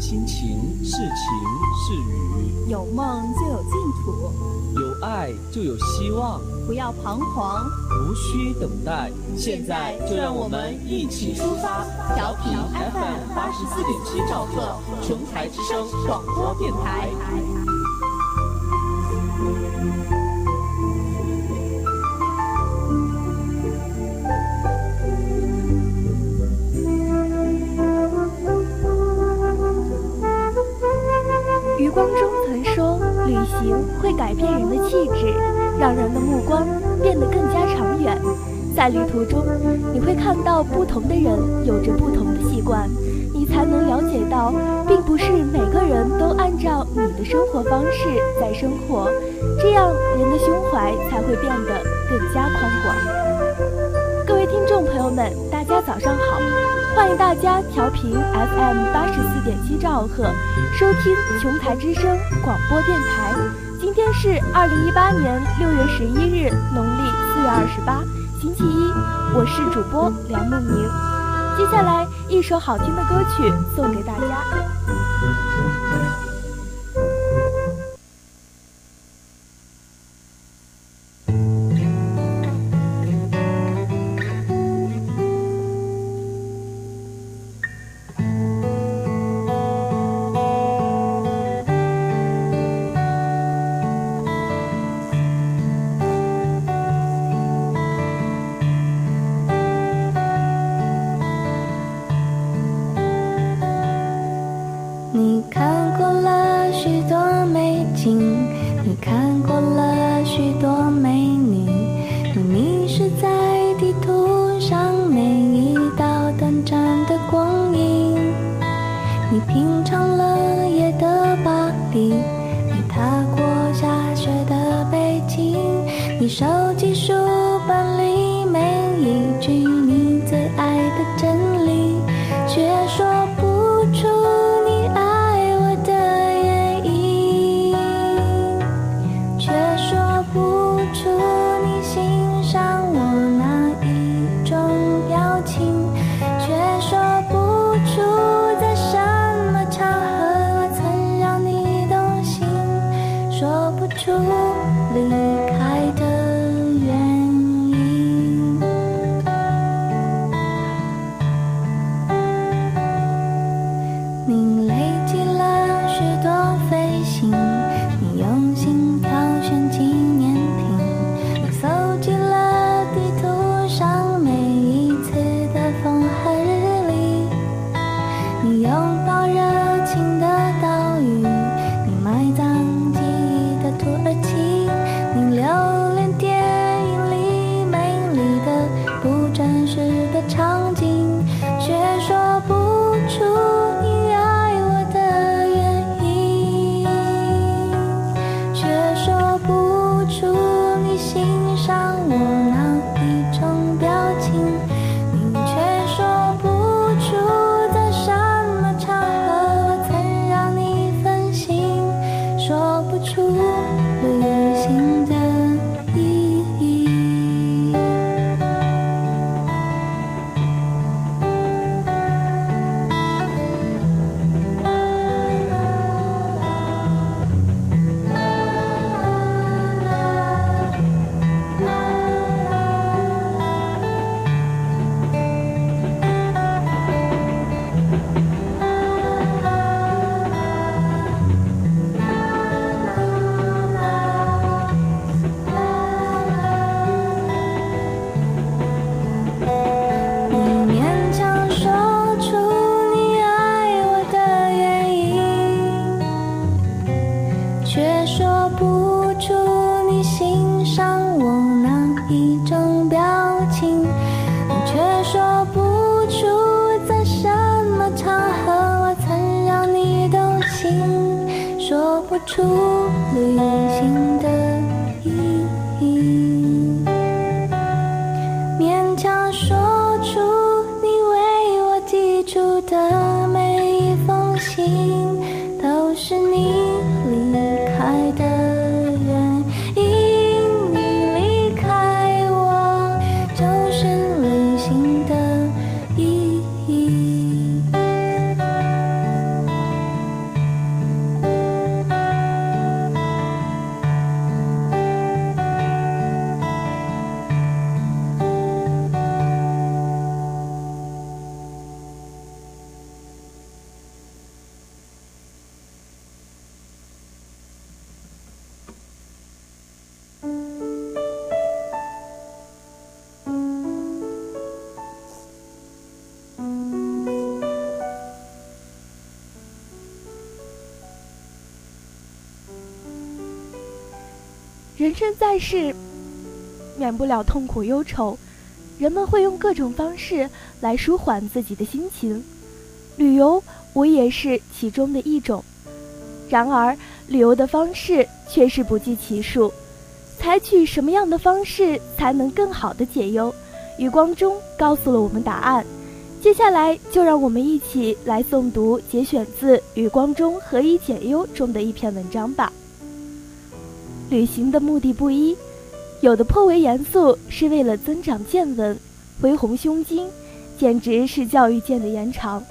心情是晴是雨，有梦就有净土，有爱就有希望。不要彷徨，无需等待，现在就让我们一起出发。调频 FM 八十四点七兆赫，琼台之声广播电台。会改变人的气质，让人的目光变得更加长远。在旅途中，你会看到不同的人有着不同的习惯，你才能了解到，并不是每个人都按照你的生活方式在生活，这样人的胸怀才会变得更加宽广。各位听众朋友们，大家早上好，欢迎大家调频 FM 八十四点七兆赫，收听琼台之声广播电台。今天是二零一八年六月十一日，农历四月二十八，星期一。我是主播梁梦宁。接下来一首好听的歌曲送给大家。说不出旅行的说人生在世，免不了痛苦忧愁，人们会用各种方式来舒缓自己的心情，旅游无也是其中的一种。然而，旅游的方式却是不计其数，采取什么样的方式才能更好的解忧？余光中告诉了我们答案。接下来，就让我们一起来诵读节选自余光中《何以解忧》中的一篇文章吧。旅行的目的不一，有的颇为严肃，是为了增长见闻、恢弘胸襟，简直是教育界的延长。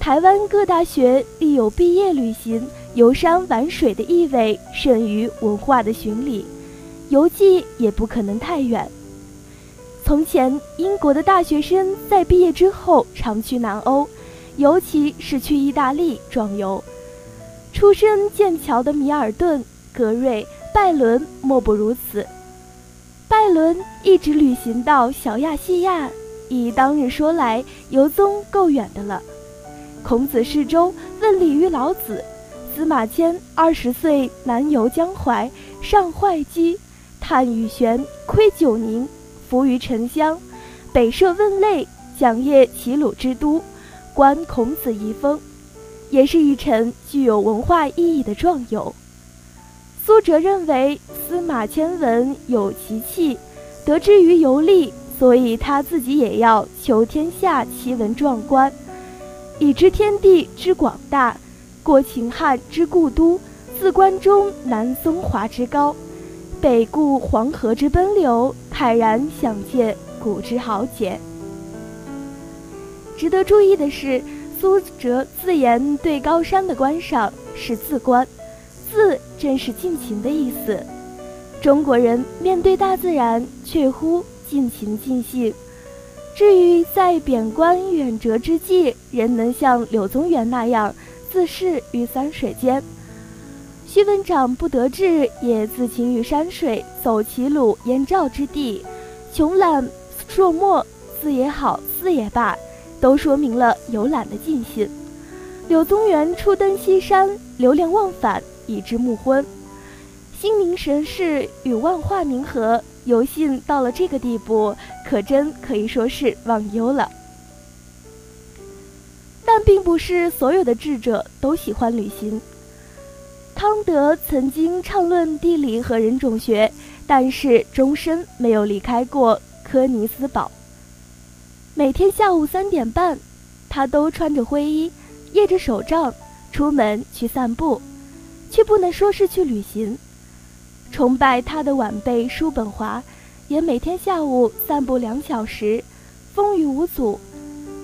台湾各大学立有毕业旅行、游山玩水的意味，甚于文化的巡礼，游记也不可能太远。从前，英国的大学生在毕业之后常去南欧，尤其是去意大利壮游。出身剑桥的米尔顿、格瑞、拜伦莫不如此。拜伦一直旅行到小亚细亚，以当日说来，游踪够远的了。孔子试周问礼于老子，司马迁二十岁南游江淮，上会稽，探禹玄，窥九宁，伏于沉香，北涉汶类，讲谒齐鲁之都，观孔子遗风，也是一程具有文化意义的壮游。苏辙认为司马迁文有奇气，得之于游历，所以他自己也要求天下奇文壮观，以知天地之广大，过秦汉之故都，自关中南松华之高，北顾黄河之奔流，慨然想见古之豪杰。值得注意的是，苏辙自言对高山的观赏是自观。自正是尽情的意思。中国人面对大自然，却乎尽情尽兴。至于在贬官远谪之际，仍能像柳宗元那样自适于山水间。徐文长不得志，也自情于山水，走齐鲁燕赵之地，穷览朔漠，字也好，字也罢，都说明了游览的尽兴。柳宗元初登西山，流连忘返。已至暮昏，心灵神事与万化冥合，游兴到了这个地步，可真可以说是忘忧了。但并不是所有的智者都喜欢旅行。康德曾经畅论地理和人种学，但是终身没有离开过科尼斯堡。每天下午三点半，他都穿着灰衣，掖着手杖，出门去散步。却不能说是去旅行。崇拜他的晚辈叔本华，也每天下午散步两小时，风雨无阻。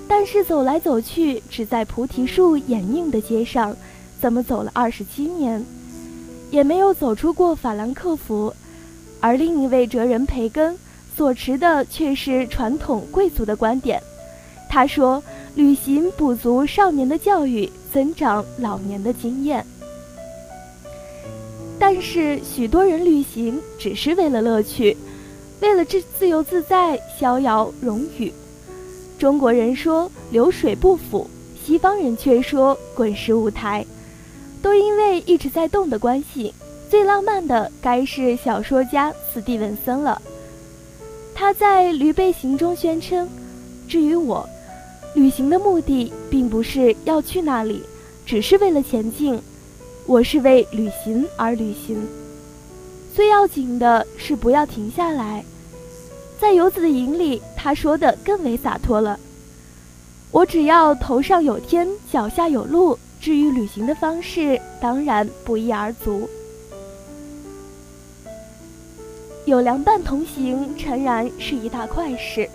但是走来走去，只在菩提树掩映的街上，怎么走了二十七年，也没有走出过法兰克福。而另一位哲人培根所持的却是传统贵族的观点。他说：“旅行补足少年的教育，增长老年的经验。”但是许多人旅行只是为了乐趣，为了自自由自在、逍遥荣誉。中国人说流水不腐，西方人却说滚石舞台，都因为一直在动的关系。最浪漫的该是小说家斯蒂文森了。他在《驴背行》中宣称：“至于我，旅行的目的并不是要去那里，只是为了前进。”我是为旅行而旅行，最要紧的是不要停下来。在游子的营里，他说的更为洒脱了。我只要头上有天，脚下有路。至于旅行的方式，当然不一而足。有良伴同行，诚然是一大快事。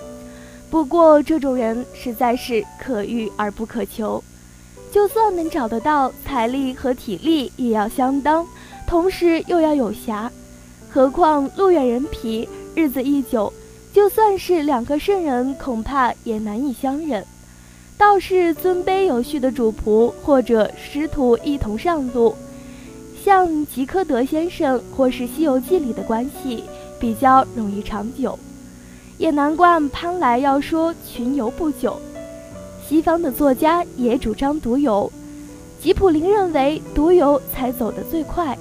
不过这种人实在是可遇而不可求。就算能找得到，财力和体力也要相当，同时又要有暇。何况路远人疲，日子一久，就算是两个圣人，恐怕也难以相忍。倒是尊卑有序的主仆或者师徒一同上路，像吉科德先生或是《西游记》里的关系，比较容易长久。也难怪潘来要说群游不久。西方的作家也主张独游，吉普林认为独游才走得最快。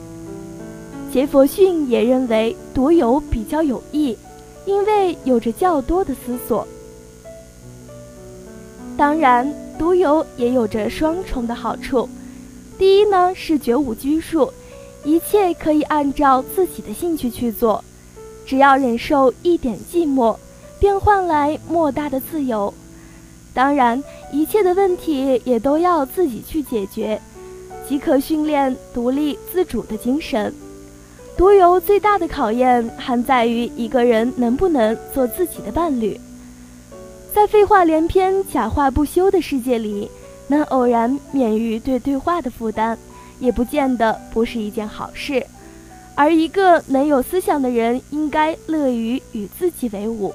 杰佛逊也认为独游比较有益，因为有着较多的思索。当然，独游也有着双重的好处。第一呢是绝无拘束，一切可以按照自己的兴趣去做，只要忍受一点寂寞，便换来莫大的自由。当然，一切的问题也都要自己去解决，即可训练独立自主的精神。独游最大的考验还在于一个人能不能做自己的伴侣。在废话连篇、假话不休的世界里，能偶然免于对对话的负担，也不见得不是一件好事。而一个能有思想的人，应该乐于与自己为伍。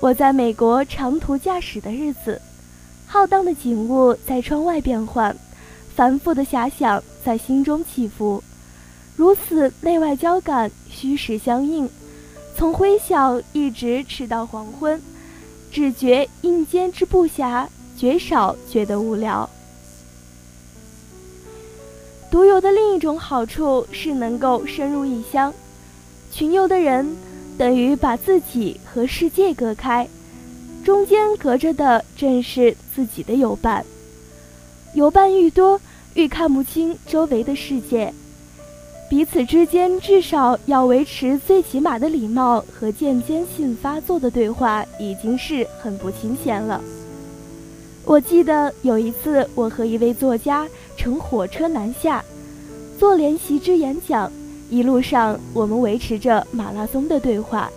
我在美国长途驾驶的日子，浩荡的景物在窗外变换，繁复的遐想在心中起伏，如此内外交感，虚实相应，从灰晓一直迟到黄昏，只觉应间之不暇，绝少觉得无聊。独游的另一种好处是能够深入异乡。群游的人等于把自己和世界隔开，中间隔着的正是自己的友伴。友伴愈多，愈看不清周围的世界。彼此之间至少要维持最起码的礼貌和间接性发作的对话，已经是很不清闲了。我记得有一次，我和一位作家乘火车南下，做联席之演讲。一路上，我们维持着马拉松的对话，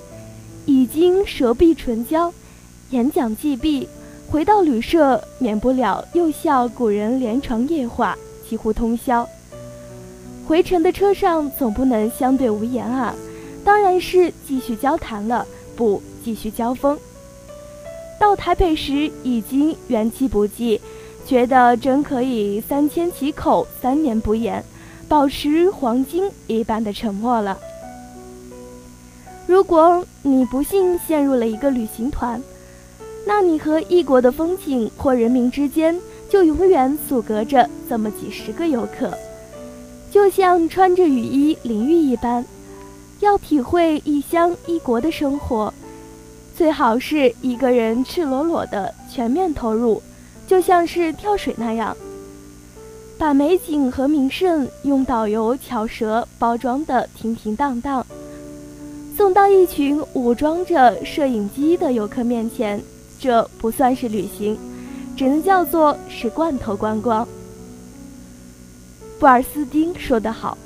已经舌壁唇焦。演讲既毕，回到旅社，免不了又笑古人连床夜话，几乎通宵。回程的车上总不能相对无言啊，当然是继续交谈了，不继续交锋。到台北时已经元气不济，觉得真可以三缄其口，三年不言。保持黄金一般的沉默了。如果你不幸陷入了一个旅行团，那你和异国的风景或人民之间就永远阻隔着这么几十个游客，就像穿着雨衣淋浴一般。要体会异乡异国的生活，最好是一个人赤裸裸的全面投入，就像是跳水那样。把美景和名胜用导游巧舌包装得停停当当，送到一群武装着摄影机的游客面前，这不算是旅行，只能叫做是罐头观光。布尔斯丁说得好：“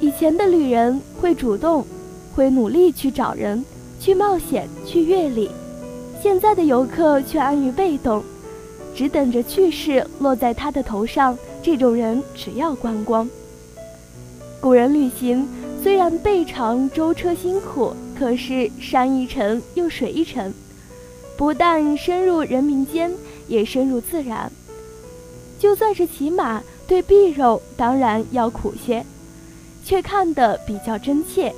以前的旅人会主动，会努力去找人，去冒险，去阅历；现在的游客却安于被动。”只等着去世落在他的头上，这种人只要观光。古人旅行虽然背长舟车辛苦，可是山一程又水一程，不但深入人民间，也深入自然。就算是骑马，对臂肉当然要苦些，却看得比较真切，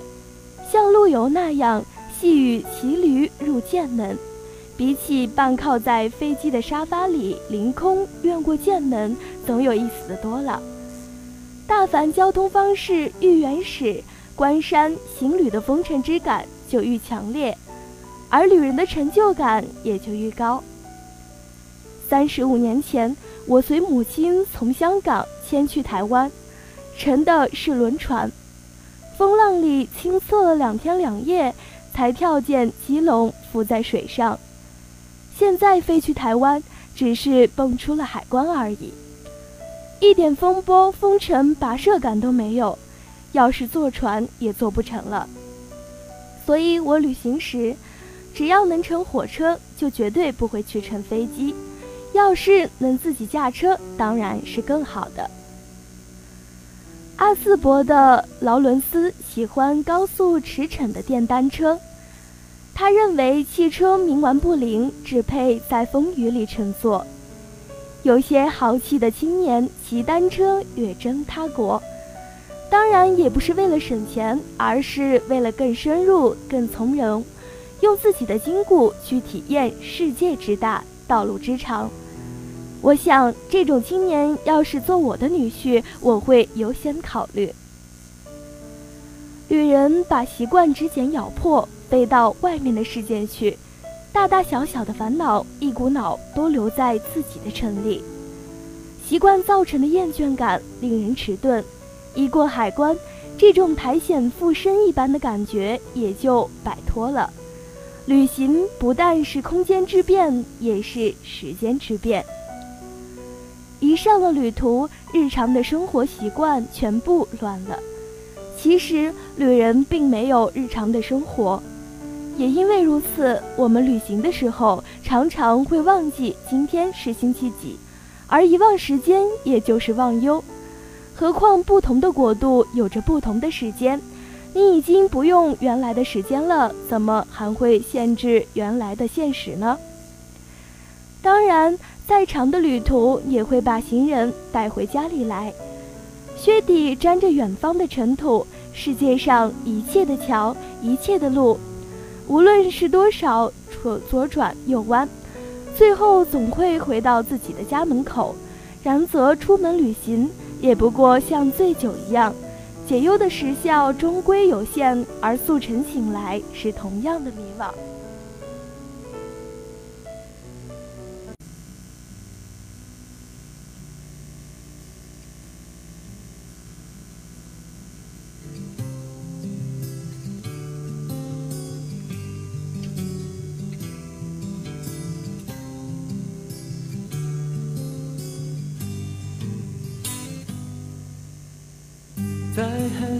像陆游那样细雨骑驴入剑门。比起半靠在飞机的沙发里凌空越过剑门，总有意思的多了。大凡交通方式愈原始，关山行旅的风尘之感就愈强烈，而旅人的成就感也就愈高。三十五年前，我随母亲从香港迁去台湾，乘的是轮船，风浪里清测了两天两夜，才跳见基隆浮在水上。现在飞去台湾，只是蹦出了海关而已，一点风波、风尘、跋涉感都没有。要是坐船也坐不成了。所以我旅行时，只要能乘火车，就绝对不会去乘飞机。要是能自己驾车，当然是更好的。阿斯伯的劳伦斯喜欢高速驰骋的电单车。他认为汽车冥顽不灵，只配在风雨里乘坐。有些豪气的青年骑单车远征他国，当然也不是为了省钱，而是为了更深入、更从容，用自己的筋骨去体验世界之大、道路之长。我想，这种青年要是做我的女婿，我会优先考虑。旅人把习惯之茧咬破。飞到外面的世界去，大大小小的烦恼一股脑都留在自己的城里，习惯造成的厌倦感令人迟钝。一过海关，这种苔藓附身一般的感觉也就摆脱了。旅行不但是空间之变，也是时间之变。一上了旅途，日常的生活习惯全部乱了。其实，旅人并没有日常的生活。也因为如此，我们旅行的时候常常会忘记今天是星期几，而遗忘时间也就是忘忧。何况不同的国度有着不同的时间，你已经不用原来的时间了，怎么还会限制原来的现实呢？当然，再长的旅途也会把行人带回家里来，靴底沾着远方的尘土，世界上一切的桥，一切的路。无论是多少左左转右弯，最后总会回到自己的家门口。然则出门旅行，也不过像醉酒一样，解忧的时效终归有限，而素晨醒来是同样的迷惘。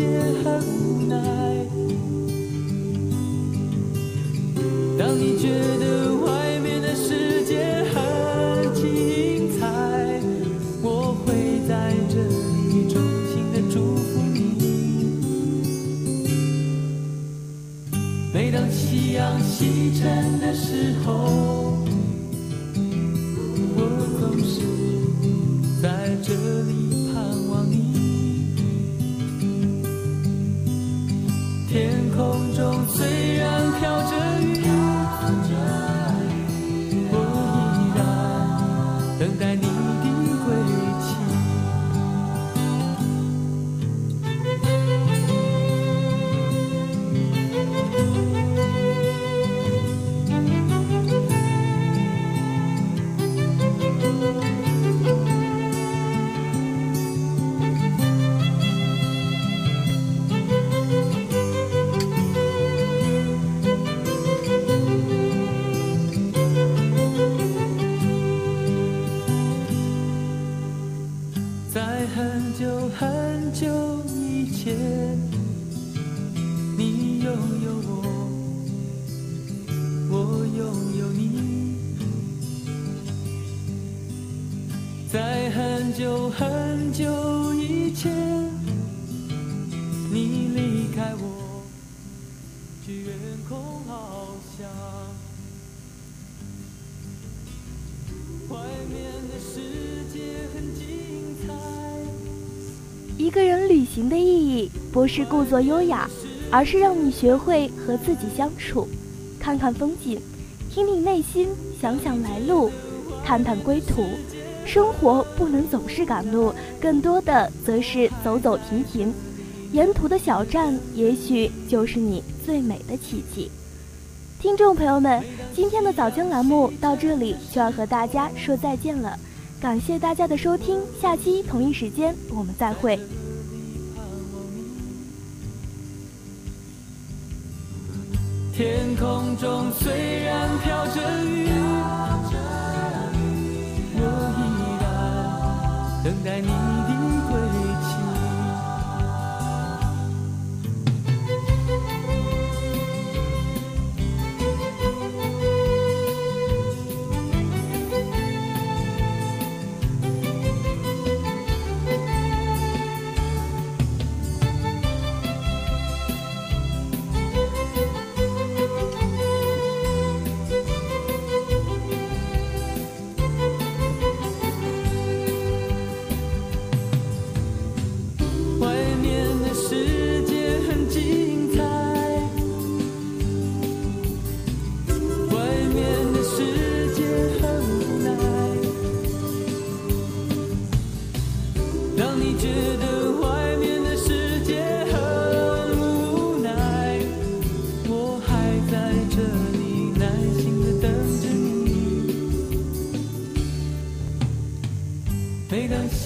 界很的意义，不是故作优雅，而是让你学会和自己相处，看看风景，听听内心，想想来路，探探归途。生活不能总是赶路，更多的则是走走停停。沿途的小站，也许就是你最美的奇迹。听众朋友们，今天的早间栏目到这里就要和大家说再见了，感谢大家的收听，下期同一时间我们再会。天空中虽然飘着雨，我依然等待你